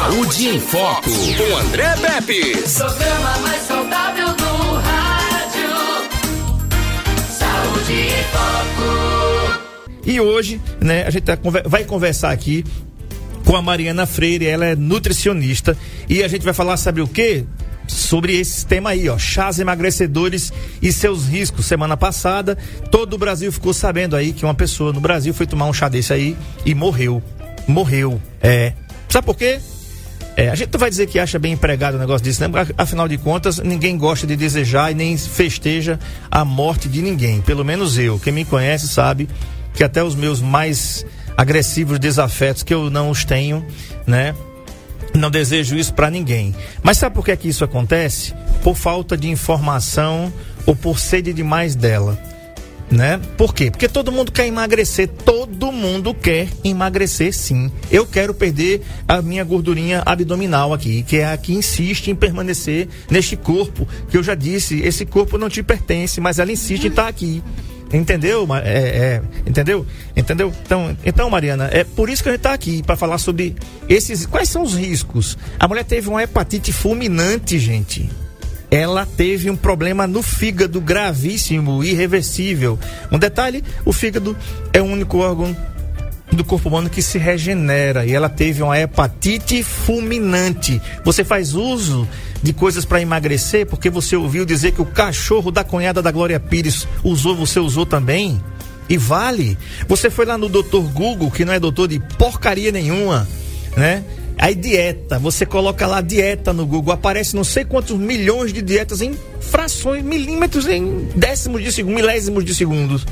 Saúde em Foco, com André Pepe. Programa mais saudável do rádio. Saúde em Foco. E hoje, né, a gente tá vai conversar aqui com a Mariana Freire, ela é nutricionista e a gente vai falar sobre o quê? Sobre esse tema aí, ó, chás emagrecedores e seus riscos. Semana passada, todo o Brasil ficou sabendo aí que uma pessoa no Brasil foi tomar um chá desse aí e morreu. Morreu. É. Sabe por quê? É, a gente não vai dizer que acha bem empregado o negócio disso, né? Afinal de contas, ninguém gosta de desejar e nem festeja a morte de ninguém. Pelo menos eu. Quem me conhece sabe que até os meus mais agressivos desafetos, que eu não os tenho, né? Não desejo isso para ninguém. Mas sabe por que, é que isso acontece? Por falta de informação ou por sede demais dela. Né? Por quê? Porque todo mundo quer emagrecer, todo mundo quer emagrecer sim. Eu quero perder a minha gordurinha abdominal aqui, que é a que insiste em permanecer neste corpo, que eu já disse, esse corpo não te pertence, mas ela insiste em estar aqui. Entendeu? É, é, entendeu? Entendeu? Então, então, Mariana, é por isso que a gente está aqui, para falar sobre esses. Quais são os riscos? A mulher teve uma hepatite fulminante, gente ela teve um problema no fígado gravíssimo, irreversível. Um detalhe: o fígado é o único órgão do corpo humano que se regenera e ela teve uma hepatite fulminante. Você faz uso de coisas para emagrecer porque você ouviu dizer que o cachorro da cunhada da Glória Pires usou, você usou também? E vale. Você foi lá no doutor Google, que não é doutor de porcaria nenhuma, né? Aí dieta, você coloca lá dieta no Google, aparece não sei quantos milhões de dietas em frações, milímetros, em décimos de segundo, milésimos de segundos,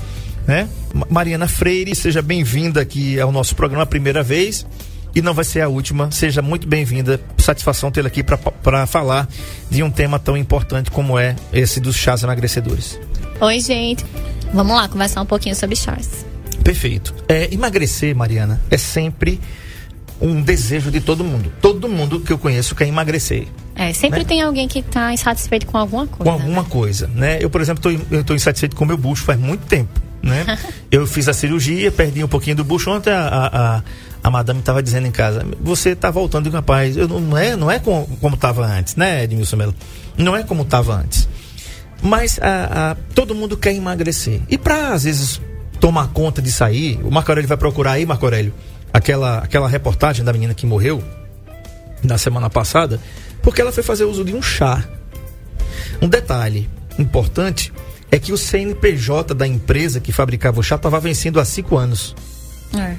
né? Ma- Mariana Freire, seja bem-vinda aqui ao nosso programa a primeira vez e não vai ser a última. Seja muito bem-vinda, satisfação tê-la aqui para falar de um tema tão importante como é esse dos chás emagrecedores. Oi, gente. Vamos lá conversar um pouquinho sobre chás. Perfeito. É, emagrecer, Mariana, é sempre um desejo de todo mundo. Todo mundo que eu conheço quer emagrecer. É, sempre Né? tem alguém que tá insatisfeito com alguma coisa. com alguma coisa, né? Eu, por exemplo, estou insatisfeito com o meu bucho faz muito tempo, né? eu fiz a cirurgia, perdi um pouquinho do bucho. Ontem a, a, a, a madame estava dizendo em casa, você está voltando, rapaz, eu, não- não é, não é com, como estava antes, né, Edmilson Melo? Não é como estava antes. Mas a, a- todo mundo quer emagrecer. E para, às vezes, tomar conta de sair, o Marco Aurélio vai procurar aí, Marco Aurélio, aquela, aquela reportagem da menina que morreu na semana passada, porque ela foi fazer uso de um chá. Um detalhe importante é que o CNPJ da empresa que fabricava o chá estava vencendo há cinco anos. É.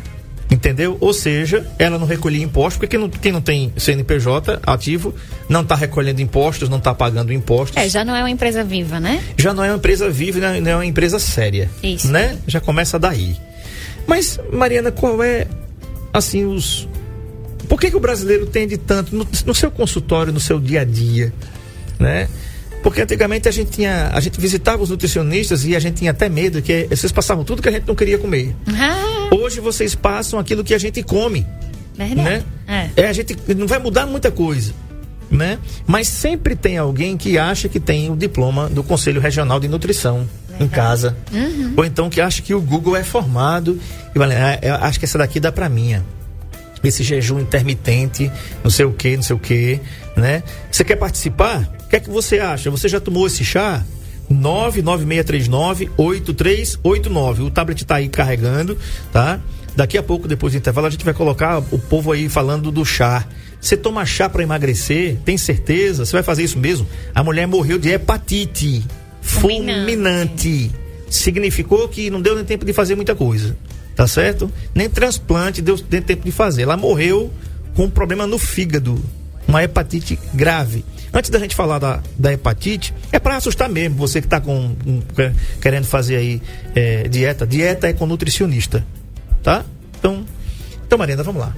Entendeu? Ou seja, ela não recolhia impostos, porque quem não, quem não tem CNPJ ativo não está recolhendo impostos, não está pagando impostos. É, já não é uma empresa viva, né? Já não é uma empresa viva, né? não é uma empresa séria. Isso. Né? Já começa daí. Mas, Mariana, qual é, assim, os. Por que, que o brasileiro tende tanto no, no seu consultório, no seu dia a dia, né? Porque antigamente a gente tinha, a gente visitava os nutricionistas e a gente tinha até medo que vocês passavam tudo que a gente não queria comer. Ah, Hoje vocês passam aquilo que a gente come, verdade. né? É. É, a gente não vai mudar muita coisa, né? Mas sempre tem alguém que acha que tem o diploma do Conselho Regional de Nutrição em casa. Ou então que acha que o Google é formado e vai, ah, eu acho que essa daqui dá pra minha. Esse jejum intermitente, não sei o que, não sei o que, né? Você quer participar? O que é que você acha? Você já tomou esse chá? 99639-8389. O tablet tá aí carregando, tá? Daqui a pouco, depois do intervalo, a gente vai colocar o povo aí falando do chá. Você toma chá para emagrecer? Tem certeza? Você vai fazer isso mesmo? A mulher morreu de hepatite Fulminante. Significou que não deu nem tempo de fazer muita coisa. Tá certo? Nem transplante deu nem tempo de fazer. Ela morreu com um problema no fígado. Uma hepatite grave. Antes da gente falar da, da hepatite, é para assustar mesmo você que está com, com- querendo fazer aí é, dieta. Dieta é com nutricionista, tá? Então, então Mariana, vamos lá.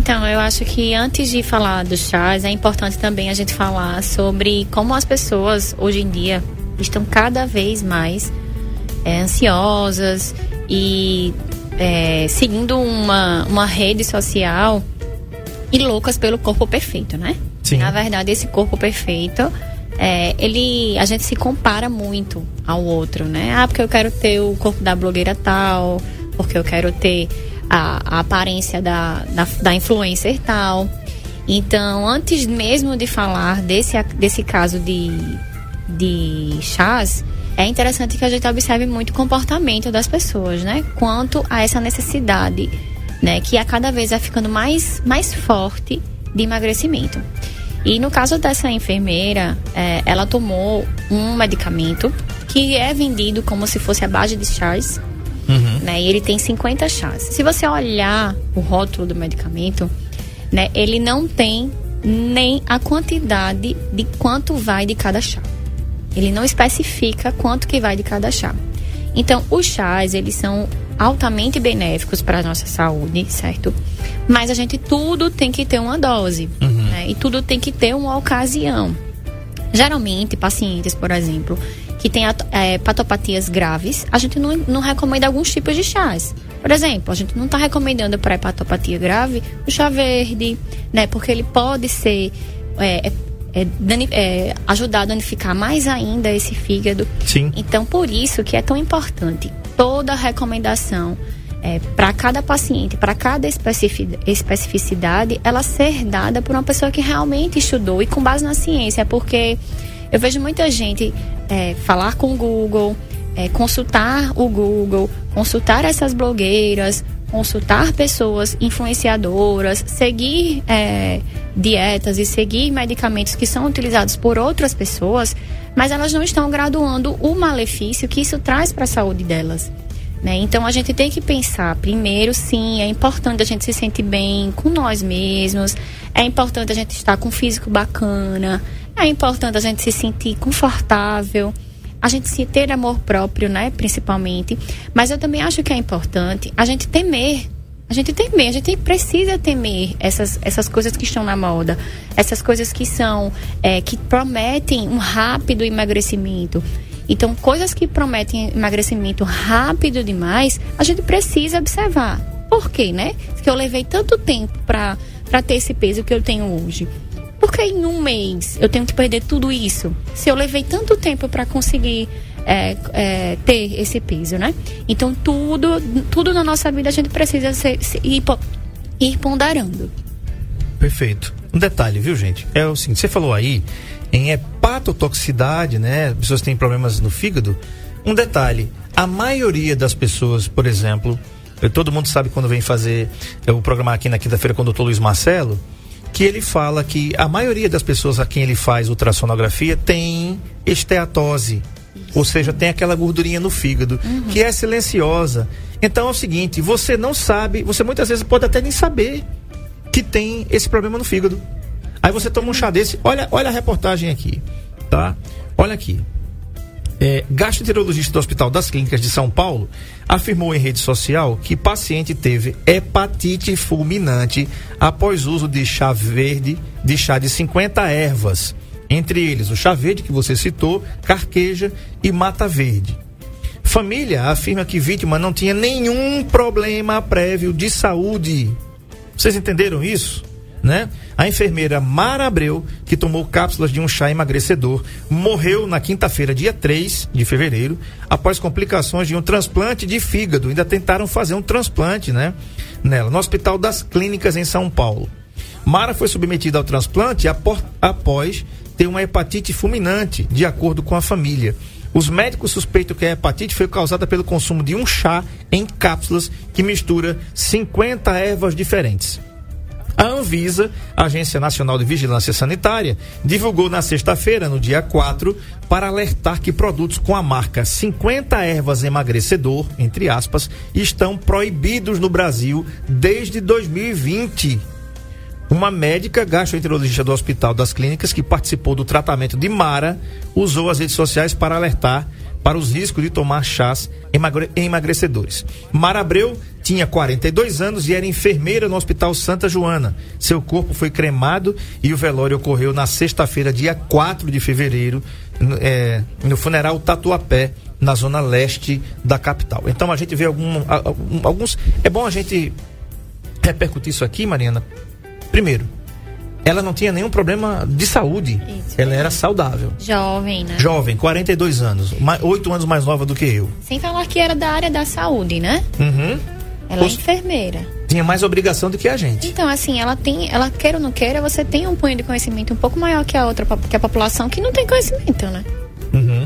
Então, eu acho que antes de falar dos chás, é importante também a gente falar sobre como as pessoas hoje em dia estão cada vez mais é, ansiosas e é, seguindo uma, uma rede social e loucas pelo corpo perfeito, né? Sim. Na verdade, esse corpo perfeito, é, ele, a gente se compara muito ao outro, né? Ah, porque eu quero ter o corpo da blogueira tal, porque eu quero ter a, a aparência da, da, da influencer tal. Então, antes mesmo de falar desse, desse caso de, de chás, é interessante que a gente observe muito o comportamento das pessoas, né? Quanto a essa necessidade, né? Que a cada vez vai ficando mais, mais forte de emagrecimento. E no caso dessa enfermeira, é, ela tomou um medicamento que é vendido como se fosse a base de chás, uhum. né? E ele tem 50 chás. Se você olhar o rótulo do medicamento, né? Ele não tem nem a quantidade de quanto vai de cada chá. Ele não especifica quanto que vai de cada chá. Então, os chás, eles são altamente benéficos para a nossa saúde, certo? Mas a gente tudo tem que ter uma dose, uhum. né? E tudo tem que ter uma ocasião. Geralmente, pacientes, por exemplo, que têm é, patopatias graves, a gente não, não recomenda alguns tipos de chás. Por exemplo, a gente não está recomendando para hepatopatia grave o chá verde, né? Porque ele pode ser é, é, é, é, ajudar a danificar mais ainda esse fígado. Sim. Então, por isso que é tão importante toda a recomendação é, para cada paciente, para cada especificidade, ela ser dada por uma pessoa que realmente estudou e com base na ciência, porque eu vejo muita gente é, falar com o Google, é, consultar o Google, consultar essas blogueiras, consultar pessoas influenciadoras, seguir é, dietas e seguir medicamentos que são utilizados por outras pessoas, mas elas não estão graduando o malefício que isso traz para a saúde delas. Né? Então a gente tem que pensar, primeiro, sim, é importante a gente se sentir bem com nós mesmos, é importante a gente estar com um físico bacana, é importante a gente se sentir confortável a gente se ter amor próprio, né, principalmente. Mas eu também acho que é importante a gente temer. A gente temer, a gente precisa temer essas, essas coisas que estão na moda, essas coisas que são, é, que prometem um rápido emagrecimento. Então, coisas que prometem emagrecimento rápido demais, a gente precisa observar. Por quê, né? Porque eu levei tanto tempo para ter esse peso que eu tenho hoje. Porque em um mês eu tenho que perder tudo isso? Se eu levei tanto tempo para conseguir é, é, ter esse peso, né? Então tudo, tudo na nossa vida a gente precisa ser, ir, ir ponderando. Perfeito. Um detalhe, viu, gente? É o seguinte, você falou aí em hepatotoxicidade, né? Pessoas têm problemas no fígado. Um detalhe, a maioria das pessoas, por exemplo, todo mundo sabe quando vem fazer o programa aqui na quinta-feira com o doutor Luiz Marcelo, que ele fala que a maioria das pessoas a quem ele faz ultrassonografia tem esteatose, ou seja, tem aquela gordurinha no fígado, uhum. que é silenciosa. Então é o seguinte, você não sabe, você muitas vezes pode até nem saber que tem esse problema no fígado. Aí você toma um chá desse, olha, olha a reportagem aqui, tá? Olha aqui é, gastroenterologista do Hospital das Clínicas de São Paulo, afirmou em rede social que paciente teve hepatite fulminante após uso de chá verde, de chá de 50 ervas, entre eles o chá verde que você citou, carqueja e mata verde. Família afirma que vítima não tinha nenhum problema prévio de saúde. Vocês entenderam isso? Né? A enfermeira Mara Abreu, que tomou cápsulas de um chá emagrecedor, morreu na quinta-feira, dia 3 de fevereiro, após complicações de um transplante de fígado. Ainda tentaram fazer um transplante, né? Nela, no Hospital das Clínicas em São Paulo. Mara foi submetida ao transplante após ter uma hepatite fulminante, de acordo com a família. Os médicos suspeitam que a hepatite foi causada pelo consumo de um chá em cápsulas que mistura 50 ervas diferentes. A Anvisa, Agência Nacional de Vigilância Sanitária, divulgou na sexta-feira, no dia 4, para alertar que produtos com a marca 50 ervas emagrecedor, entre aspas, estão proibidos no Brasil desde 2020. Uma médica gastroenterologista do Hospital das Clínicas que participou do tratamento de Mara usou as redes sociais para alertar para os riscos de tomar chás emagre emagrecedores. Mara Abreu tinha 42 anos e era enfermeira no Hospital Santa Joana. Seu corpo foi cremado e o velório ocorreu na sexta-feira, dia 4 de fevereiro, é, no funeral Tatuapé, na zona leste da capital. Então a gente vê algum, alguns. É bom a gente repercutir isso aqui, Mariana. Primeiro, ela não tinha nenhum problema de saúde. Isso. Ela era saudável. Jovem, né? Jovem, 42 anos. Oito anos mais nova do que eu. Sem falar que era da área da saúde, né? Uhum. Ela é enfermeira. Tinha mais obrigação do que a gente. Então, assim, ela tem, ela queira ou não queira, você tem um punho de conhecimento um pouco maior que a outra, que a população que não tem conhecimento, né? Uhum.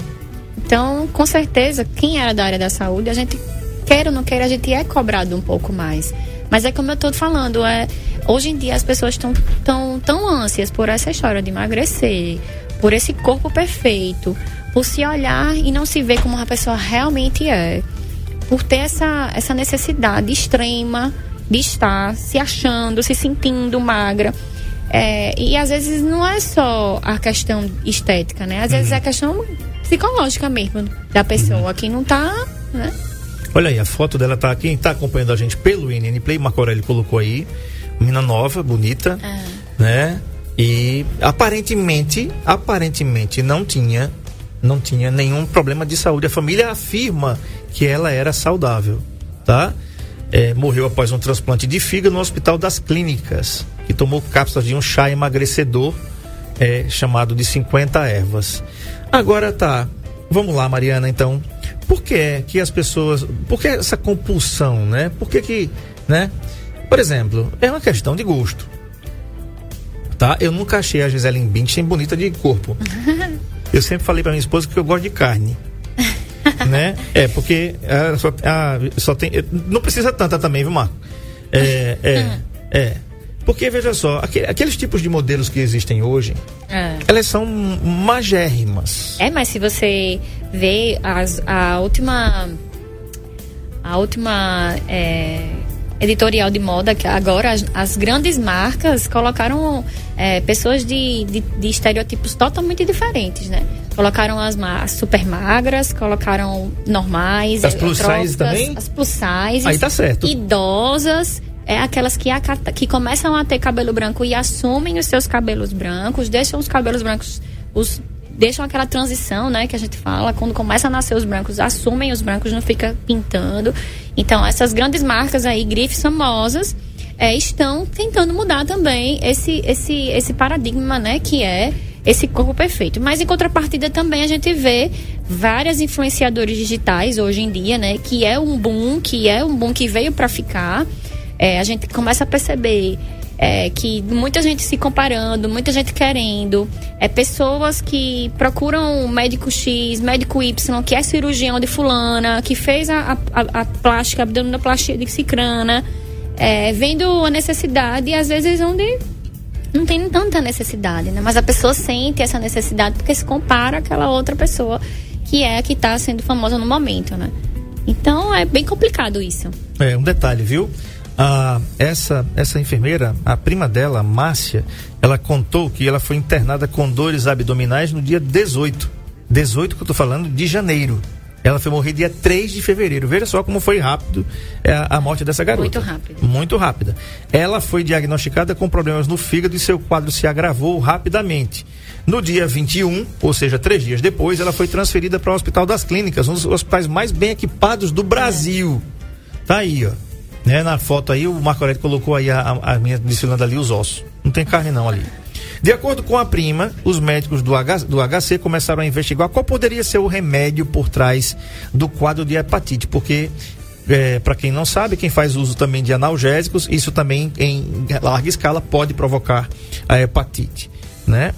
Então, com certeza, quem era da área da saúde, a gente quer ou não quer, a gente é cobrado um pouco mais. Mas é como eu tô falando, é, hoje em dia as pessoas estão tão, tão ânsias por essa história de emagrecer, por esse corpo perfeito, por se olhar e não se ver como uma pessoa realmente é. Por ter essa, essa necessidade extrema de estar se achando, se sentindo magra. É, e às vezes não é só a questão estética, né? Às vezes é a questão psicológica mesmo da pessoa que não tá, né? Olha aí, a foto dela tá. Quem tá acompanhando a gente pelo INN Play, Marco Aurélio colocou aí. Menina nova, bonita, né? E aparentemente, aparentemente não tinha, não tinha nenhum problema de saúde. A família afirma que ela era saudável, tá? É, morreu após um transplante de fígado no Hospital das Clínicas, que tomou cápsulas de um chá emagrecedor é, chamado de 50 ervas. Agora tá, vamos lá, Mariana, então. Por que é que as pessoas. Por que essa compulsão, né? Por que que. né? Por exemplo, é uma questão de gosto. Tá? Eu nunca achei a Gisele Bündchen bonita de corpo. Eu sempre falei pra minha esposa que eu gosto de carne. né? É, porque ah, só, ah, só tem. Não precisa tanta também, viu, Marco? É, é, é. Porque, veja só, aque- aqueles tipos de modelos que existem hoje, É. elas são magérrimas. É, mas se você vê as, a última. A última é, editorial de moda, que agora as, as grandes marcas colocaram é, pessoas de, de, de estereotipos totalmente diferentes, né? Colocaram as, ma- super magras, colocaram normais, As plus size também? As plus size. Aí tá certo. Idosas. É aquelas que, acata- que começam a ter cabelo branco e assumem os seus cabelos brancos, deixam os cabelos brancos, os, deixam aquela transição, né, que a gente fala, quando começa a nascer os brancos, assumem os brancos, não fica pintando. Então, essas grandes marcas aí, grifes famosas, é, estão tentando mudar também esse, esse, esse paradigma, né, que é esse corpo perfeito. Mas em contrapartida também a gente vê várias influenciadores digitais hoje em dia, né, que é um boom, que é um boom que veio para ficar. É, a gente começa a perceber é, que muita gente se comparando, muita gente querendo, é pessoas que procuram médico X, médico Y, que é cirurgião de fulana, que fez a, a, a plástica, a abdominoplastia de cicrana, é, vendo a necessidade e às vezes onde não tem tanta necessidade, né? Mas a pessoa sente essa necessidade porque se compara àquela outra pessoa que é a que está sendo famosa no momento, né? Então é bem complicado isso. É, um detalhe, viu? Ah, essa, essa enfermeira, a prima dela, Márcia, ela contou que ela foi internada com dores abdominais no dia 18. 18 que eu tô falando, de janeiro. Ela foi morrer dia 3 de fevereiro. Veja só como foi rápido é, a, morte dessa garota. Muito rápido. Muito rápida. Ela foi diagnosticada com problemas no fígado e seu quadro se agravou rapidamente. No dia 21, ou seja, três dias depois, ela foi transferida para o Hospital das Clínicas, um dos hospitais mais bem equipados do Brasil. Tá aí, ó. Né, na foto aí, o Marco Aurélio colocou aí a, a, a minha desfilando ali os ossos. Não tem carne não ali. De acordo com a prima, os médicos do, H, do HC começaram a investigar qual poderia ser o remédio por trás do quadro de hepatite, porque é, para quem não sabe, quem faz uso também de analgésicos, isso também em larga escala pode provocar a hepatite, né?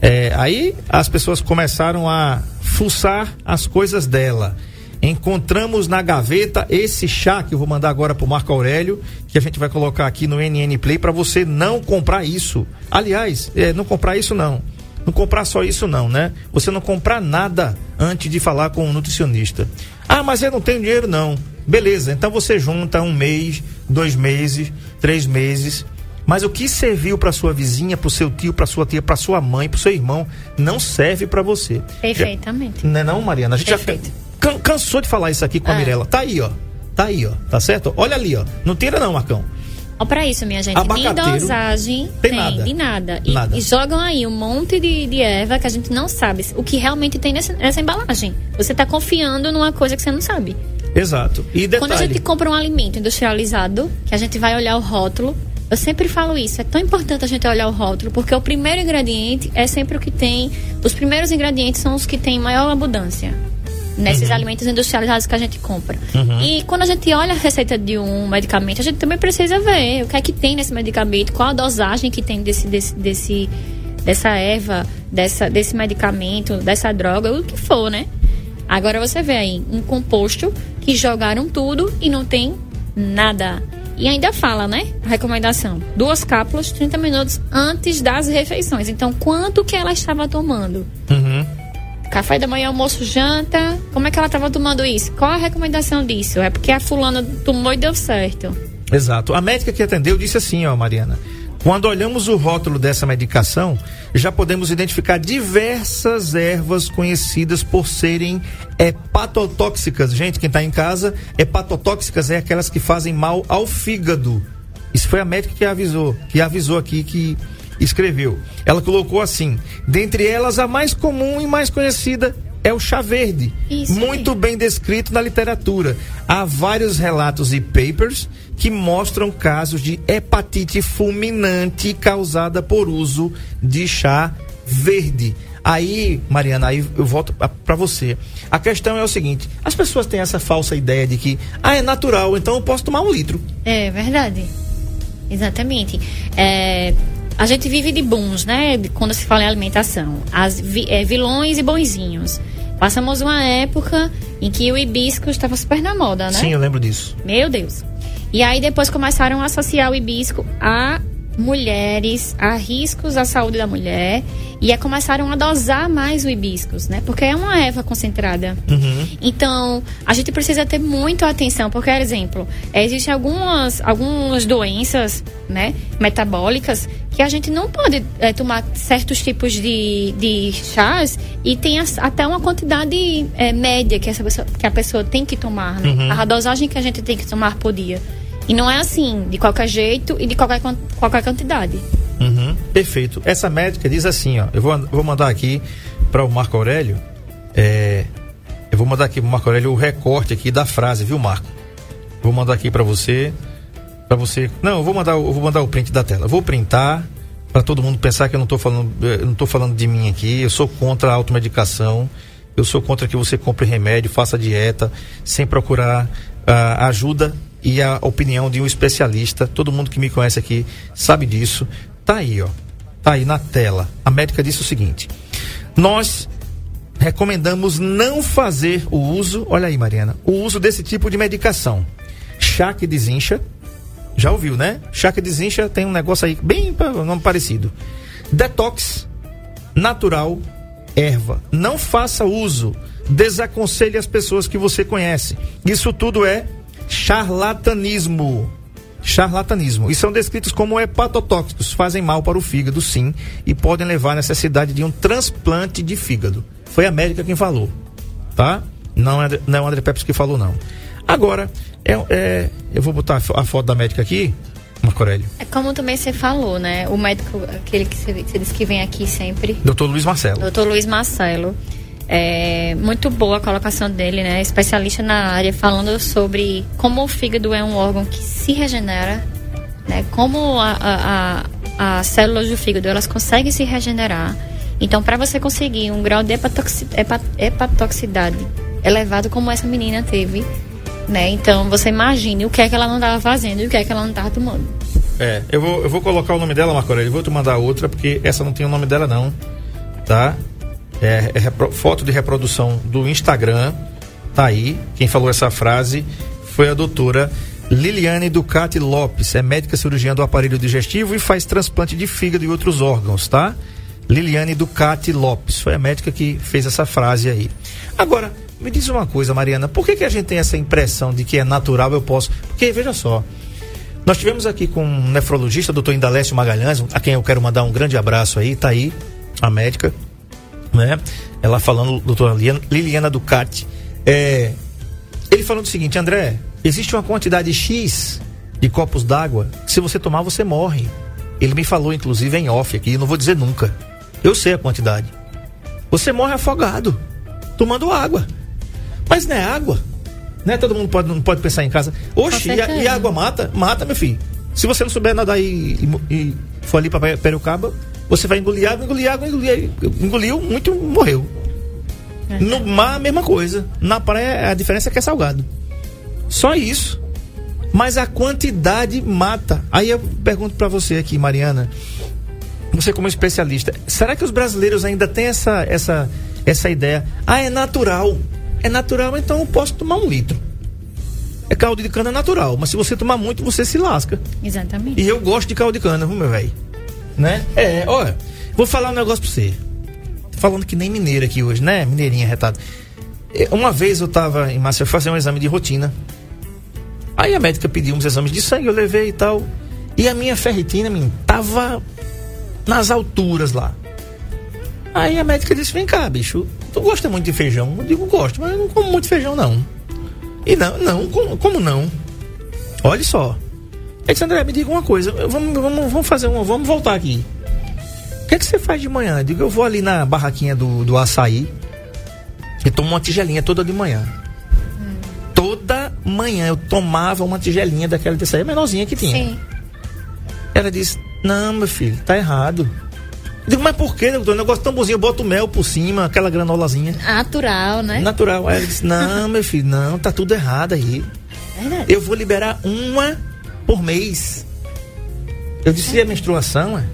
É, aí as pessoas começaram a fuçar as coisas dela. Encontramos na gaveta esse chá que eu vou mandar agora pro Marco Aurélio, que a gente vai colocar aqui no NN Play para você não comprar isso. Aliás, é, não comprar isso não. Não comprar só isso não, né? Você não comprar nada antes de falar com um nutricionista. Ah, mas eu não tenho dinheiro não. Beleza, então você junta um mês, dois meses, três meses. Mas o que serviu para sua vizinha, para o seu tio, para sua tia, para sua mãe, para seu irmão, não serve para você. Perfeitamente. Não é não, Mariana? A gente Perfeito. já can- cansou de falar isso aqui com a Ah. Mirella. Tá aí, ó. Tá aí, ó. Tá certo? Olha ali, ó. Não tira não, Marcão. Ó, pra isso, minha gente, nem Abacateiro. dosagem Tem tem, nada. de nada. E, Nada. e jogam aí um monte de, de erva que a gente não sabe o que realmente tem nessa, nessa embalagem. Você tá confiando numa coisa que você não sabe. Exato. E detalhe. Quando a gente compra um alimento industrializado, que a gente vai olhar o rótulo, eu sempre falo isso, é tão importante a gente olhar o rótulo, porque o primeiro ingrediente é sempre o que tem, os primeiros ingredientes são os que têm maior abundância. Nesses alimentos industrializados que a gente compra. E quando a gente olha a receita de um medicamento, a gente também precisa ver o que é que tem nesse medicamento, qual a dosagem que tem desse, desse, desse dessa erva, dessa, desse medicamento, dessa droga, o que for, né? Agora você vê aí um composto que jogaram tudo e não tem nada. E ainda fala, né? A recomendação: duas cápsulas 30 minutos antes das refeições. Então, quanto que ela estava tomando? Uhum. Café da manhã, almoço, janta. Como é que ela estava tomando isso? Qual a recomendação disso? É porque a fulana tomou e deu certo. Exato. A médica que atendeu disse assim, ó, Mariana. Quando olhamos o rótulo dessa medicação, já podemos identificar diversas ervas conhecidas por serem hepatotóxicas. Gente, quem está em casa, hepatotóxicas é aquelas que fazem mal ao fígado. Isso foi a médica que avisou, que avisou aqui que escreveu. Ela colocou assim: dentre elas, a mais comum e mais conhecida é o chá verde, Isso aí. muito bem descrito na literatura. Há vários relatos e papers que mostram casos de hepatite fulminante causada por uso de chá verde. Aí, Mariana, aí eu volto para você. A questão é o seguinte: as pessoas têm essa falsa ideia de que, ah, é natural, então eu posso tomar um litro. É verdade. Exatamente. É, a gente vive de bons, né? Quando se fala em alimentação. As vi- é, vilões e bonzinhos. Passamos uma época em que o hibisco estava super na moda, né? Sim, eu lembro disso. Meu Deus. E aí depois começaram a associar o hibisco a mulheres, a riscos à saúde da mulher. E aí começaram a dosar mais o hibiscos, né? Porque é uma erva concentrada. Então, a gente precisa ter muito atenção, porque, por exemplo, existem algumas, algumas doenças, né, metabólicas, que a gente não pode eh, tomar certos tipos de, de chás e tem as- até uma quantidade eh, média que, essa pessoa, que a pessoa tem que tomar, né? A dosagem que a gente tem que tomar por dia. E não é assim, de qualquer jeito e de qualquer, qualquer quantidade. Uhum, perfeito. Essa médica diz assim, ó. Eu vou, vou mandar aqui para o Marco Aurélio. é, eu vou mandar aqui para o Marco Aurélio o recorte aqui da frase, viu, Marco? Vou mandar aqui para você, para você. Não, eu vou mandar, eu vou mandar o print da tela. Eu vou printar para todo mundo pensar que eu não estou falando, eh, não tô falando de mim aqui. Eu sou contra a automedicação. Eu sou contra que você compre remédio, faça dieta, sem procurar ah, ajuda e a opinião de um especialista. Todo mundo que me conhece aqui sabe disso. Tá aí, ó. Tá aí na tela. A médica disse o seguinte: Nós recomendamos não fazer o uso, olha aí, Mariana, o uso desse tipo de medicação. Chá que desincha. Já ouviu, né? Chá que desincha tem um negócio aí bem nome parecido. Detox natural, erva. Não faça uso. Desaconselhe as pessoas que você conhece. Isso tudo é charlatanismo. Charlatanismo. E são descritos como hepatotóxicos. Fazem mal para o fígado, sim, e podem levar à necessidade de um transplante de fígado. Foi a médica quem falou, tá? Não é, não é o André Pepes que falou, não. Agora, é, é, eu vou botar a foto da médica aqui, Marco Aurélio. É como também você falou, né? O médico, aquele que você, você disse que vem aqui sempre, Doutor Luiz Marcelo. Doutor Luiz Marcelo. É muito boa a colocação dele, né? Especialista na área, falando sobre como o fígado é um órgão que se regenera, né? Como a, a, as células do fígado elas conseguem se regenerar. Então, para você conseguir um grau de hepatoxi, hepa- hepatoxicidade elevado como essa menina teve, né? Então, você imagine o que é que ela não estava fazendo e o que é que ela não estava tomando. É, eu vou, eu vou colocar o nome dela, Marco Aurélio. Vou te mandar outra, porque essa não tem o nome dela, não. Tá? É, é foto de reprodução do Instagram. Tá aí. Quem falou essa frase foi a doutora Liliane Ducati Lopes. É médica cirurgiã do aparelho digestivo e faz transplante de fígado e outros órgãos, tá? Liliane Ducati Lopes. Foi a médica que fez essa frase aí. Agora, me diz uma coisa, Mariana. Por que, que a gente tem essa impressão de que é natural, eu posso? Porque, veja só. Nós tivemos aqui com um nefrologista, doutor Indalécio Magalhães, a quem eu quero mandar um grande abraço aí, tá aí, a médica, né? Ela falando, doutora Liliana, Ducati. É, ele falando o seguinte, André, existe uma quantidade X de copos d'água que se você tomar, você morre. Ele me falou, inclusive, em off aqui, não vou dizer nunca. Eu sei a quantidade. Você morre afogado, tomando água. Mas não é água. Né? Todo mundo pode, não pode pensar em casa. Oxe, e, a- e água mata? Mata, meu filho. Se você não souber nadar e, e, e for ali para Perucaba, você vai engolir água, engolir água, engolir, engoliu muito, morreu. No mar, a mesma coisa. Na praia, a diferença é que é salgado. Só isso. Mas a quantidade mata. Aí eu pergunto para você aqui, Mariana, você como especialista, será que os brasileiros ainda têm essa, essa, essa ideia? Ah, é natural. É natural, então eu posso tomar um litro. É caldo de cana natural, mas se você tomar muito, você se lasca. Exatamente. E eu gosto de caldo de cana, viu, meu velho? Né? É, olha, vou falar um negócio pra você. Tô falando que nem mineiro aqui hoje, né? Mineirinha retado. É, Uma vez eu tava em Márcia fazer um exame de rotina. Aí a médica pediu uns exames de sangue, eu levei e tal. E a minha ferritina, menino, tava nas alturas lá. Aí a médica disse: Vem cá, bicho, tu gosta muito de feijão? Eu digo: Gosto, mas eu não como muito feijão, não. E não, não, como, como não? Olha só. Ele disse: André, me diga uma coisa, vamos, vamos, vamos fazer uma, vamos voltar aqui. O que é que você faz de manhã? Eu digo: Eu vou ali na barraquinha do, do açaí e tomo uma tigelinha toda de manhã. Toda manhã eu tomava uma tigelinha daquela de açaí menorzinha que tinha. Sim. Ela disse: Não, meu filho, tá errado. Eu digo, mas por quê, doutor? Um negócio tão bonzinho, eu boto mel por cima, aquela granolazinha. Natural, né? Natural. Aí ela disse: Não, meu filho, não, tá tudo errado aí. Verdade. Eu vou liberar uma por mês. Eu disse: E a menstruação, é?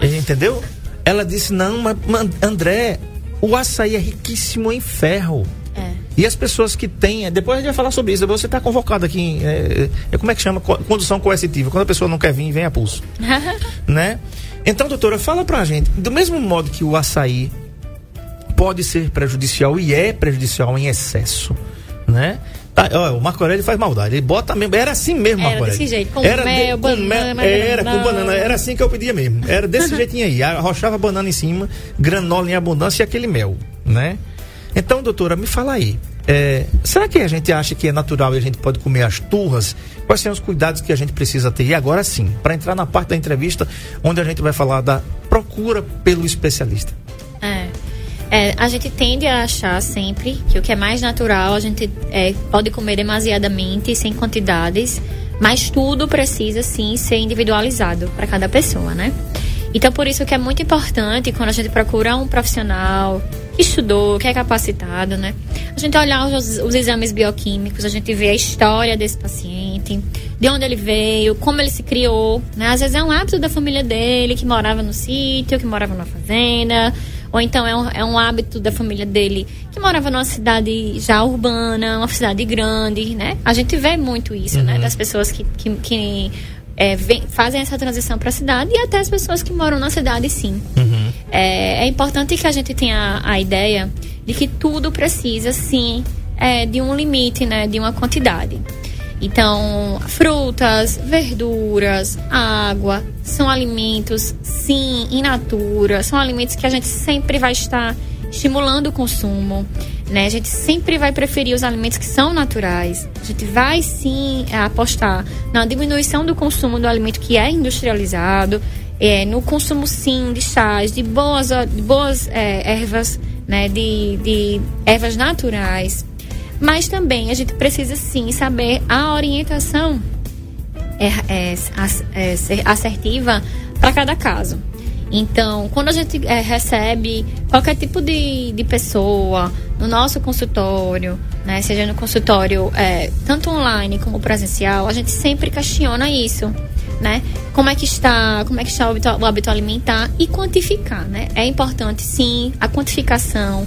Entendeu? Ela disse: Não, mas, André, o açaí é riquíssimo em ferro. É. E as pessoas que têm. é, Depois a gente vai falar sobre isso. Você está convocado aqui. em, É, é, como é que chama? Co- Condução coercitiva. Quando a pessoa não quer vir, vem a pulso. né? Então, doutora, fala pra gente. Do mesmo modo que o açaí pode ser prejudicial e é prejudicial em excesso, né? Tá, ó, o Marco Aurélio faz maldade. Ele bota mesmo. Era assim mesmo, Era Marco Aurélio. desse jeito, com era mel, com banana, mel- Era com banana. Era assim que eu pedia mesmo. Era desse jeitinho aí. Arrochava banana em cima, granola em abundância e aquele mel, né? Então, doutora, me fala aí. é, será que a gente acha que é natural e a gente pode comer as turras? Quais são os cuidados que a gente precisa ter? E agora sim, para entrar na parte da entrevista, onde a gente vai falar da procura pelo especialista. É. É, a gente tende a achar sempre que o que é mais natural a gente é, pode comer demasiadamente, sem quantidades, mas tudo precisa sim ser individualizado para cada pessoa, né? Então por isso que é muito importante quando a gente procura um profissional que estudou, que é capacitado, né? A gente olhar os, os exames bioquímicos, a gente vê a história desse paciente, de onde ele veio, como ele se criou, né? Às vezes é um hábito da família dele, que morava no sítio, que morava numa fazenda, ou então é um, é um hábito da família dele que morava numa cidade já urbana, uma cidade grande, né? A gente vê muito isso, né? Das pessoas que, que, que é, vem- fazem essa transição para a cidade e até as pessoas que moram na cidade, sim. É, é importante que a gente tenha a ideia de que tudo precisa, sim, é, de um limite, né? De uma quantidade. Então, frutas, verduras, água, são alimentos, sim, in natura, são alimentos que a gente sempre vai estar estimulando o consumo, né? A gente sempre vai preferir os alimentos que são naturais. A gente vai sim apostar na diminuição do consumo do alimento que é industrializado, é, no consumo sim de chás, de boas, de boas é, ervas, né? De, de ervas naturais. Mas também a gente precisa sim saber a orientação é, é, é, ser assertiva para cada caso. Então, quando a gente é, recebe qualquer tipo de, de pessoa no nosso consultório, né, seja no consultório é, tanto online como presencial, a gente sempre questiona isso, né? Como é que está, como é que está o hábito, o hábito alimentar e quantificar, né? É importante sim a quantificação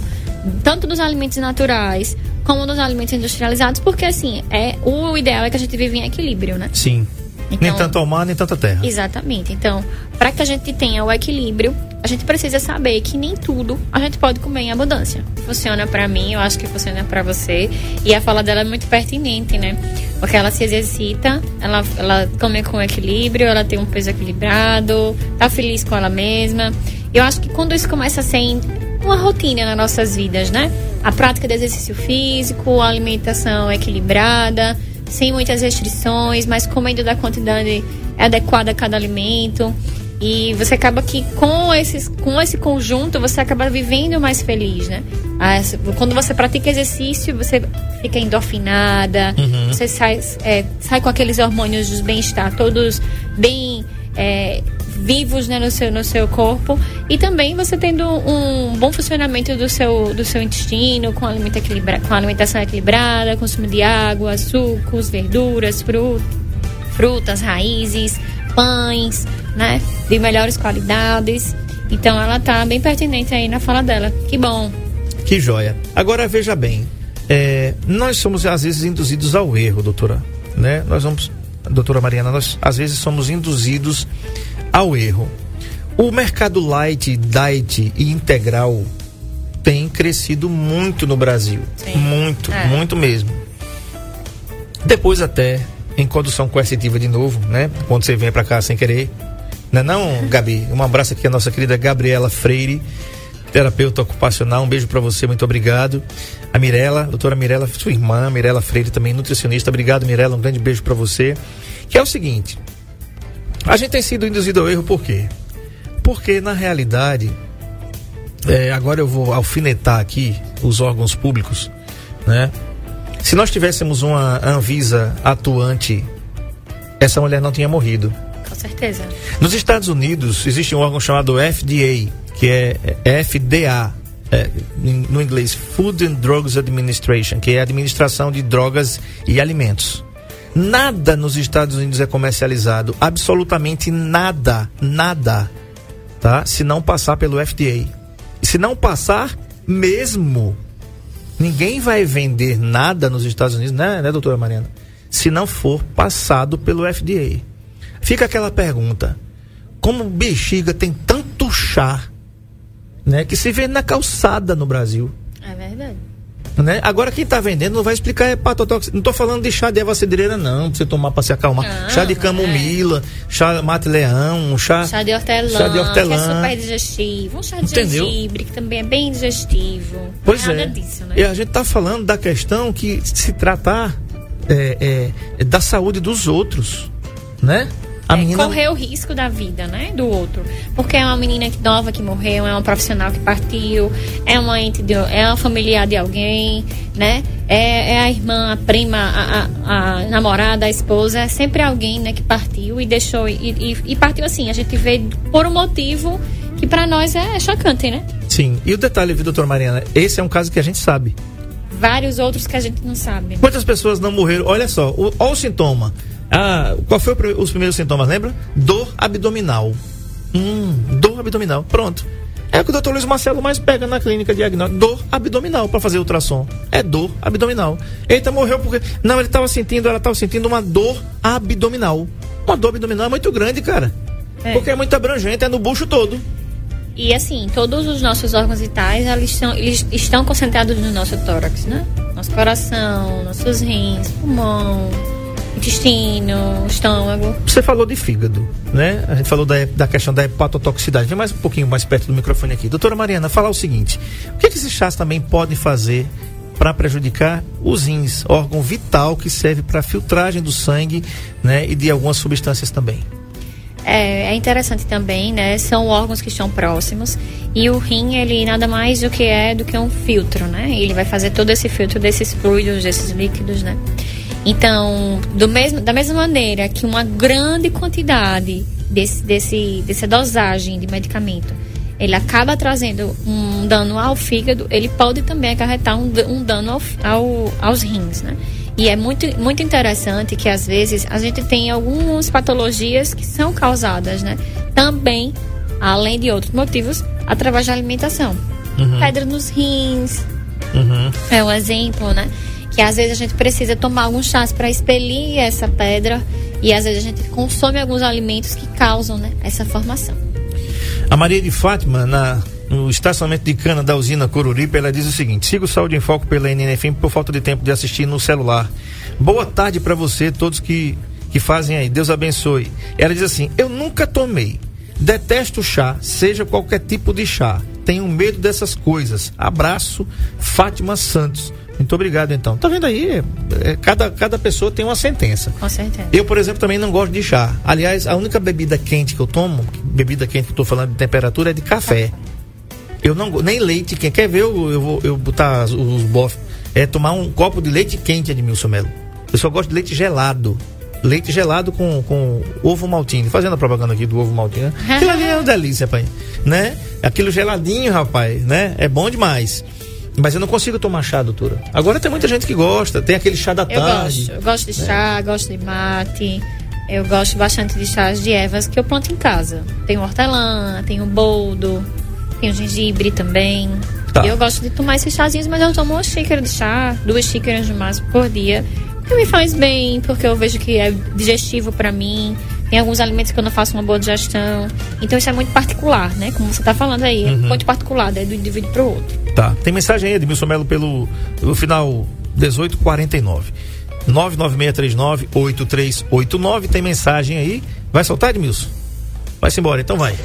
tanto dos alimentos naturais como dos alimentos industrializados, porque assim, é o ideal é que a gente vive em equilíbrio, né? Sim. nem Então- tanto ao mar, nem tanto à terra. Exatamente. Então, para que a gente tenha o equilíbrio, a gente precisa saber que nem tudo a gente pode comer em abundância. Funciona para mim, eu acho que funciona para você. E a fala dela é muito pertinente, né? Porque ela se exercita, ela, ela come com equilíbrio, ela tem um peso equilibrado, tá feliz com ela mesma. Eu acho que quando isso começa a ser uma rotina nas nossas vidas, né? A prática de exercício físico, a alimentação equilibrada, sem muitas restrições, mas comendo da quantidade adequada a cada alimento. E você acaba que com, esses, com esse conjunto você acaba vivendo mais feliz, né? Ah, Quando você pratica exercício, você fica endorfinada, você sai, é, sai com aqueles hormônios do bem-estar todos bem é, vivos né, no, seu, no seu corpo e também você tendo um bom funcionamento do seu, do seu intestino, com, alimenta equilibra, com alimentação equilibrada, consumo de água, sucos, verduras, fru, frutas, raízes, pães, né, de melhores qualidades. Então ela tá bem pertinente aí na fala dela. Que bom. Que joia. Agora veja bem, é, nós somos às vezes induzidos ao erro, doutora. Né? Nós vamos, doutora Mariana, nós às vezes somos induzidos ao erro. O mercado light, diet e integral tem crescido muito no Brasil. Sim. Muito, é. muito mesmo. Depois até em condução coercitiva de novo, né? Quando você vem para cá sem querer. Não é não, Gabi? Um abraço aqui a nossa querida Gabriela Freire terapeuta ocupacional. Um beijo para você, muito obrigado. A Mirela, doutora Mirela, sua irmã, Mirela Freire, também nutricionista. Obrigado, Mirela, um grande beijo para você. Que é o seguinte: a gente tem sido induzido ao erro por quê? Porque, na realidade, é, agora eu vou alfinetar aqui os órgãos públicos, né? Se nós tivéssemos uma Anvisa atuante, essa mulher não tinha morrido. Com certeza. Nos Estados Unidos existe um órgão chamado FDA, que é, é FDA, é, no inglês Food and Drugs Administration, que é a administração de drogas e alimentos. Nada nos Estados Unidos é comercializado, absolutamente nada, nada, tá? Se não passar pelo FDA. Se não passar, mesmo, ninguém vai vender nada nos Estados Unidos, né, né doutora Mariana? Se não for passado pelo FDA. Fica aquela pergunta: como bexiga tem tanto chá né, que se vende na calçada no Brasil. É verdade. Né? Agora quem está vendendo não vai explicar hepatotoxina. Não estou falando de chá de erva cidreira não, para você tomar para se acalmar. Não, chá de camomila, é. chá mate-leão, chá, chá de hortelã, chá de hortelã. que é super digestivo. Um chá de Entendeu? gengibre, que também é bem digestivo. Pois é. Disso, né? E a gente está falando da questão que se tratar é, é, da saúde dos outros, né? A é, menina... correr o risco da vida, né, do outro. Porque é uma menina nova que morreu, é uma profissional que partiu, é uma ente de, é uma familiar de alguém, né? É, é a irmã, a prima, a, a, a, namorada, a esposa, é sempre alguém, né, que partiu e deixou e, e, e partiu assim. A gente vê por um motivo que para nós é chocante, né? Sim. E o detalhe, viu, doutor Mariana? Esse é um caso que a gente sabe. Vários outros que a gente não sabe. Quantas pessoas não morreram? Olha só, olha o sintoma ah, qual foi o, os primeiros sintomas, lembra? Dor abdominal. Hum, dor abdominal. Pronto. É o que o doutor Luiz Marcelo mais pega na clínica diagnóstica. Dor abdominal para fazer ultrassom. É dor abdominal. Eita, morreu porque. Não, ele estava sentindo, ela estava sentindo uma dor abdominal. Uma dor abdominal é muito grande, cara. É. Porque é muito abrangente, é no bucho todo. E assim, todos os nossos órgãos vitais, eles estão, eles estão concentrados no nosso tórax, né? Nosso coração, nossos rins, pulmão, intestino, estômago. Você falou de fígado, né? A gente falou da, da questão da hepatotoxicidade. Vem mais um pouquinho mais perto do microfone aqui. Doutora Mariana, falar o seguinte: o que, que esses chás também podem fazer para prejudicar os rins, órgão vital que serve para filtragem do sangue, né? E de algumas substâncias também. É, é, interessante também, né? São órgãos que estão próximos e o rim, ele nada mais do que é do que um filtro, né? Ele vai fazer todo esse filtro desses fluidos, desses líquidos, né? Então, do mesmo, da mesma maneira que uma grande quantidade desse, desse, dessa dosagem de medicamento ele acaba trazendo um dano ao fígado, ele pode também acarretar um, um dano ao, ao, aos rins, né? E é muito, muito interessante que às vezes a gente tem algumas patologias que são causadas, né? Também, além de outros motivos, através da alimentação. Uhum. Pedra nos rins, uhum. é um exemplo, né? Que às vezes a gente precisa tomar alguns chás para expelir essa pedra e às vezes a gente consome alguns alimentos que causam né, essa formação. A Maria de Fátima, na, no estacionamento de cana da usina Coruripe, ela diz o seguinte: siga o Saúde em Foco pela NNFM por falta de tempo de assistir no celular. Boa tarde para você, todos que, que fazem aí. Deus abençoe. Ela diz assim: eu nunca tomei. Detesto chá, seja qualquer tipo de chá. Tenho medo dessas coisas. Abraço, Fátima Santos. Muito obrigado, então. Tá vendo aí? É, cada, cada pessoa tem uma sentença. Com certeza. Eu, por exemplo, também não gosto de chá. Aliás, a única bebida quente que eu tomo, bebida quente que eu tô falando de temperatura, é de café. Eu não nem leite quente. Quer ver eu, eu vou eu botar os bofs? É tomar um copo de leite quente, Edmilson Melo. Eu só gosto de leite gelado. leite gelado com, com ovo maltine. Fazendo a propaganda aqui do ovo maltine, né? Aquilo ali é uma delícia, pai. Né? Aquilo geladinho, rapaz, né? É bom demais. Mas eu não consigo tomar chá, doutora. Agora tem muita gente que gosta, tem aquele chá da Eu tarde. gosto. Eu gosto de chá, gosto de mate. Eu gosto bastante de chás de ervas que eu planto em casa. Tem hortelã, tem o boldo, tem o gengibre também. Tá. Eu gosto de tomar esses chazinhos, mas eu tomo uma xícara de chá, duas xícaras no máximo por dia. Porque me faz bem, porque eu vejo que é digestivo pra mim. Tem alguns alimentos que eu não faço uma boa digestão. Então isso é muito particular, né? Como você tá falando aí. É muito particular, é do indivíduo pro outro. Tá. Tem mensagem aí, Edmilson Melo, pelo, pelo final 1849. 99639-8389. Tem mensagem aí. Vai soltar, Edmilson? Vai-se embora, então vai.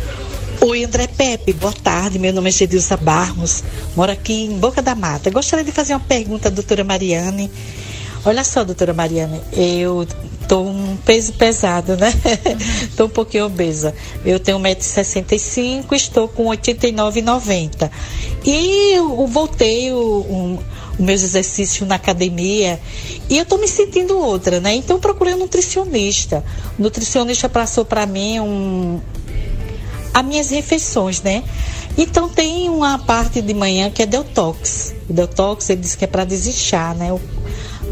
Oi, André Pepe, boa tarde. Meu nome é Gedilza Barros, moro aqui em Boca da Mata. Gostaria de fazer uma pergunta à doutora Mariane. Olha só, doutora Mariane, eu tô um peso pesado, né? tô um pouquinho obesa. Eu tenho 1,65m, estou com 89,90. E eu voltei um, os meus exercícios na academia e eu tô me sentindo outra, né? Então eu procurei um nutricionista. O nutricionista passou para mim um, as minhas refeições, né? Então tem uma parte de manhã que é detox. O detox ele diz que é para desinchar, né? O,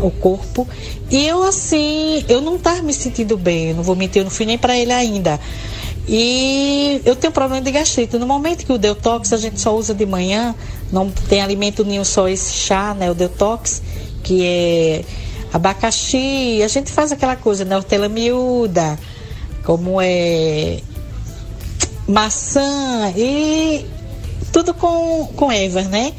o corpo. E eu assim, eu não tava me sentindo bem, eu não vou mentir, eu não fui nem para ele ainda. E eu tenho problema de gastrite. No momento que o detox a gente só usa de manhã, não tem alimento nenhum, só esse chá, né? O detox, que é abacaxi, a gente faz aquela coisa, né? Hortelã miúda, como é maçã e tudo com, com ervas, né?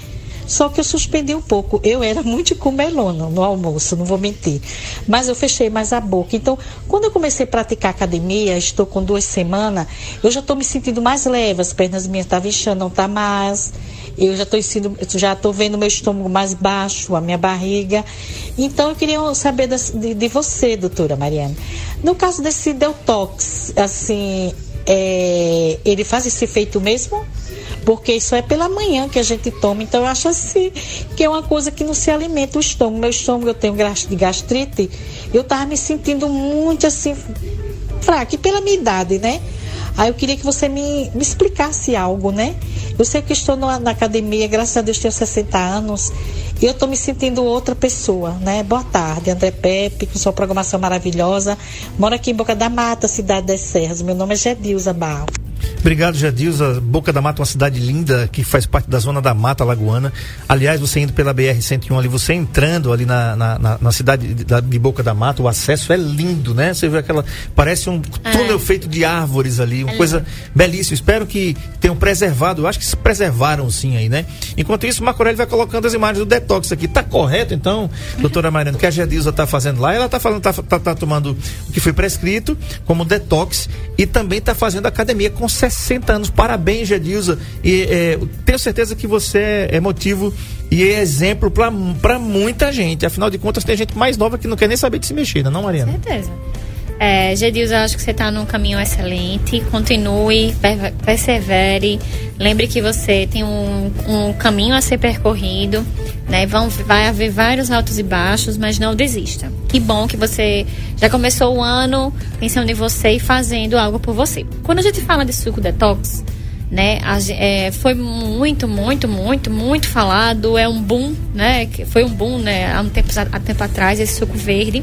Só que eu suspendi um pouco. Eu era muito comelona no almoço, não vou mentir. Mas eu fechei mais a boca. Então, quando eu comecei a praticar academia, estou com duas semanas, eu já estou me sentindo mais leve. As pernas minhas estavam inchando, não tá mais. Eu já estou vendo meu estômago mais baixo, a minha barriga. Então, eu queria saber de, de você, doutora Mariana. No caso desse detox, assim, é, ele faz esse efeito mesmo? Porque isso é pela manhã que a gente toma, então eu acho assim que é uma coisa que não se alimenta o estômago. Meu estômago eu tenho de gastrite, eu tava me sentindo muito assim fraca, e pela minha idade, né? Aí eu queria que você me, me explicasse algo, né? Eu sei que estou na, na academia, graças a Deus tenho 60 anos, e eu estou me sentindo outra pessoa, né? Boa tarde, André Pepe, com sua programação maravilhosa. Moro aqui em Boca da Mata, cidade das Serras. Meu nome é Gedilza Barro. Obrigado, Jadilza. Boca da Mata, uma cidade linda que faz parte da zona da Mata Lagoana. Aliás, você indo pela BR-101 ali, você entrando ali na, na, na- na cidade de, de Boca da Mata, o acesso é lindo, né? Você vê aquela. Parece um túnel feito de árvores ali, uma coisa belíssima. Espero que tenham preservado. Eu acho que se preservaram sim aí, né? Enquanto isso, o Macorelli vai colocando as imagens do detox aqui. Tá correto, então, doutora Mariana, o que a Jadilza tá fazendo lá? Ela tá falando, tá, tá, tá tomando o que foi prescrito como detox e também tá fazendo academia com 60 anos. Parabéns, Jadilza. E é, tenho certeza que você é motivo e é exemplo para muita gente. Afinal de contas, tem gente mais nova que não quer nem saber de se mexer, não, é Mariana? certeza. É, eu acho que você está num caminho excelente. Continue, per- persevere. Lembre que você tem um, um caminho a ser percorrido. Né? Vão, vai haver vários altos e baixos, mas não desista. Que bom que você já começou o ano pensando em você e fazendo algo por você. Quando a gente fala de suco detox, né? a é, foi muito, muito, muito, muito falado. É um boom, né? Foi um boom, né? Há um tempo, há tempo atrás esse suco verde.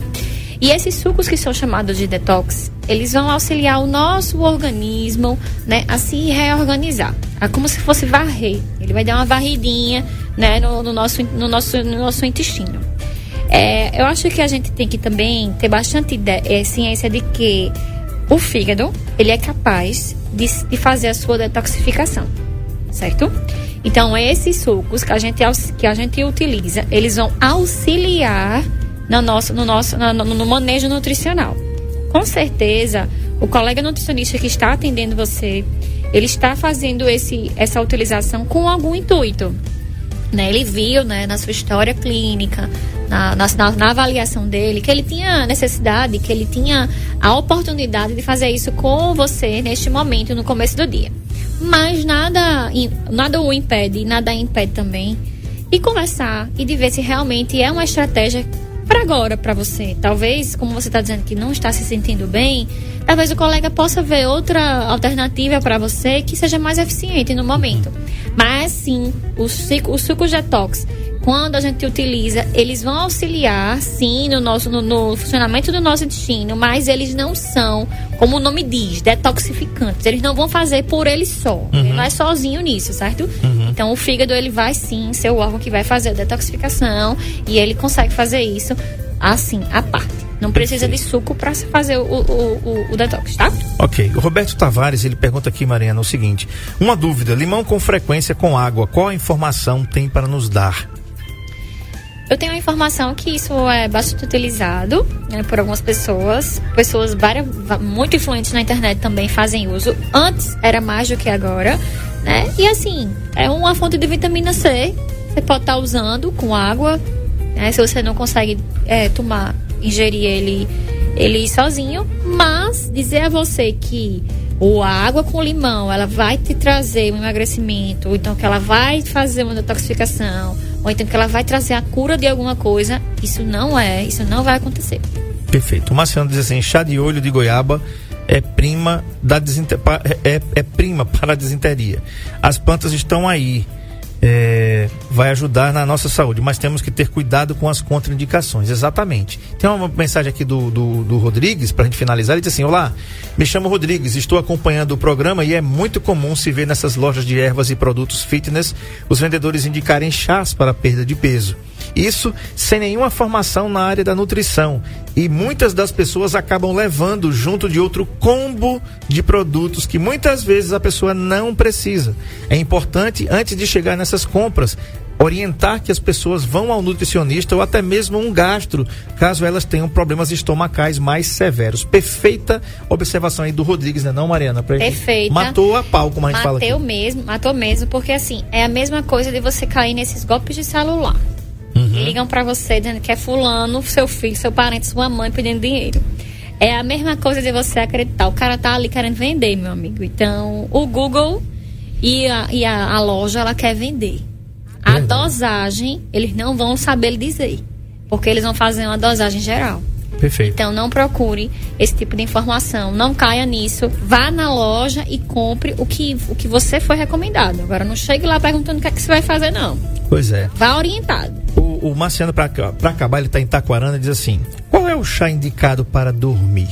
E esses sucos que são chamados de detox, eles vão auxiliar o nosso organismo, né, a se reorganizar. É como se fosse varrer. Ele vai dar uma varridinha, né, no, no nosso, no nosso, no nosso intestino. É, eu acho que a gente tem que também ter bastante ide- é, ciência de que o fígado ele é capaz de, de fazer a sua detoxificação, certo? Então esses sucos que a gente que a gente utiliza, eles vão auxiliar no nosso no nosso no, no manejo nutricional. Com certeza, o colega nutricionista que está atendendo você, ele está fazendo esse essa utilização com algum intuito né, ele viu né, na sua história clínica, na, na, na- avaliação dele, que ele tinha necessidade, que ele tinha a oportunidade de fazer isso com você neste momento, no começo do dia. Mas nada, nada o impede, nada impede também de conversar e de ver se realmente é uma estratégia para agora para você. Talvez, como você está dizendo que não está se sentindo bem, talvez o colega possa ver outra alternativa para você que seja mais eficiente no momento. Mas sim, o suco, o suco detox quando a gente utiliza, eles vão auxiliar, sim, no, nosso, no, no, funcionamento do nosso intestino, mas eles não são, como o nome diz, detoxificantes. Eles não vão fazer por ele só. Uhum. Ele não é sozinho nisso, certo? Uhum. Então, o fígado, ele vai sim ser o órgão que vai fazer a detoxificação e ele consegue fazer isso assim, à parte. Não precisa de suco para fazer o, o, o, o, detox, tá? Ok. O Roberto Tavares, ele pergunta aqui, Mariana, o seguinte: uma dúvida, limão com frequência com água, qual a informação tem para nos dar? Eu tenho a informação que isso é bastante utilizado né, por algumas pessoas. Pessoas várias, muito influentes na internet também fazem uso. Antes era mais do que agora, né? E assim, é uma fonte de vitamina C. Você pode estar usando com água, né? Se você não consegue é, tomar, ingerir ele, ele sozinho. Mas dizer a você que ou a água com limão, ela vai te trazer um emagrecimento, ou então que ela vai fazer uma detoxificação, ou então que ela vai trazer a cura de alguma coisa, isso não é, isso não vai acontecer. Perfeito. O Marciano diz assim: chá de olho de goiaba é prima da desinter... é, é prima para a desinteria. As plantas estão aí é, vai ajudar na nossa saúde, mas temos que ter cuidado com as contraindicações. Exatamente. Tem uma mensagem aqui do, do, do Rodrigues, para a gente finalizar. Ele diz assim: Olá, me chamo Rodrigues, estou acompanhando o programa e é muito comum se ver nessas lojas de ervas e produtos fitness os vendedores indicarem chás para perda de peso. Isso sem nenhuma formação na área da nutrição. E muitas das pessoas acabam levando junto de outro combo de produtos que muitas vezes a pessoa não precisa. É importante, antes de chegar nessas compras, orientar que as pessoas vão ao nutricionista ou até mesmo um gastro, caso elas tenham problemas estomacais mais severos. Perfeita observação aí do Rodrigues, né, não, Mariana? Perfeita. Matou a pau, como a gente Mateu fala aqui. mesmo, matou mesmo, porque assim, é a mesma coisa de você cair nesses golpes de celular. Uhum. Ligam para você dizendo que é fulano, seu filho, seu parente, sua mãe pedindo dinheiro. É a mesma coisa de você acreditar. O cara tá ali querendo vender, meu amigo. Então, o Google e a, e a, a loja, ela quer vender. A uhum. dosagem, eles não vão saber lhe dizer. Porque eles vão fazer uma dosagem geral. Perfeito. Então não procure esse tipo de informação, não caia nisso. Vá na loja e compre o que, o que você foi recomendado. Agora não chegue lá perguntando o que é que você vai fazer, não. Pois é. Vá orientado. O, o Marciano, para acabar, ele está em Taquarana, diz assim: qual é o chá indicado para dormir?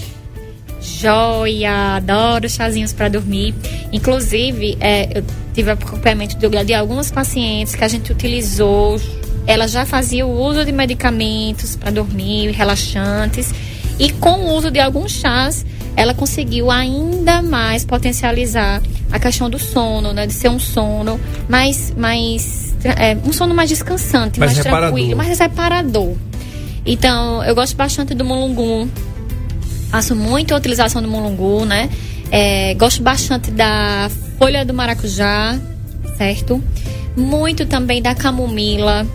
Joia, adoro chazinhos para dormir. Inclusive, é, eu tive acompanhamento de, algumas pacientes que a gente utilizou ela já fazia o uso de medicamentos para dormir, relaxantes, e com o uso de alguns chás, ela conseguiu ainda mais potencializar a questão do sono, né? De ser um sono mais, mais é, um sono mais descansante, mais, mais tranquilo, mais reparador. Então, eu gosto bastante do mulungu. Faço muito a utilização do mulungu, né? É, gosto bastante da folha do maracujá, certo? Muito também da camomila,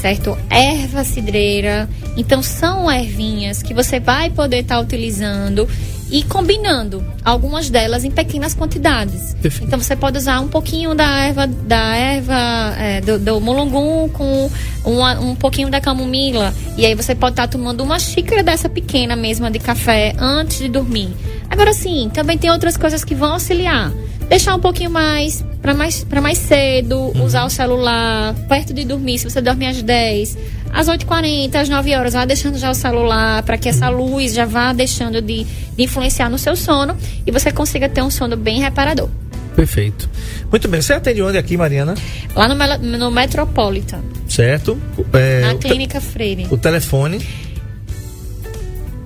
certo? Erva cidreira. Então são ervinhas que você vai poder estar tá utilizando e combinando algumas delas em pequenas quantidades. Perfeito. Então você pode usar um pouquinho da erva da erva é, do, do mulungu com uma, um pouquinho da camomila e aí você pode estar tá tomando uma xícara dessa pequena mesma de café antes de dormir. Agora sim, também tem outras coisas que vão auxiliar deixar um pouquinho mais para mais para mais cedo, uhum. usar o celular perto de dormir, se você dorme às 10, às 8h40, às 9 horas, vá deixando já o celular para que essa luz já vá deixando de, de influenciar no seu sono e você consiga ter um sono bem reparador. Perfeito. Muito bem. Você atende onde aqui, Mariana? Lá no, no Metropolitan. Certo. É, Na Clínica Freire. O telefone?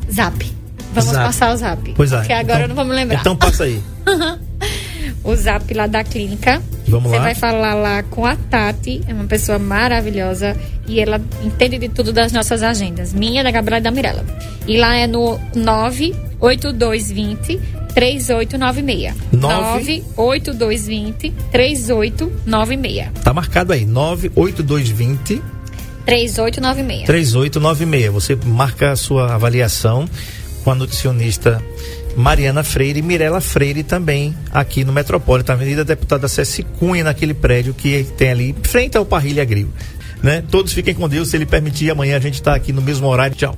Zap. Vamos zap. passar o zap. Pois é. Porque agora então, eu não vou me lembrar. Então passa aí. o zap lá da clínica. Vamos Você lá. vai falar lá com a Tati, é uma pessoa maravilhosa e ela entende de tudo das nossas agendas. Minha, da Gabriela e da Mirella. E lá é no 98220 3896. 98220 3896. Tá marcado aí, 98220 3896. 3896. Você marca a sua avaliação com a nutricionista Mariana Freire e Mirela Freire também aqui no Metropolitano, Avenida Deputada Ceci Cunha, naquele prédio que tem ali, frente ao Parrilha Grill. né? Todos fiquem com Deus, se ele permitir, amanhã a gente está aqui no mesmo horário. Tchau.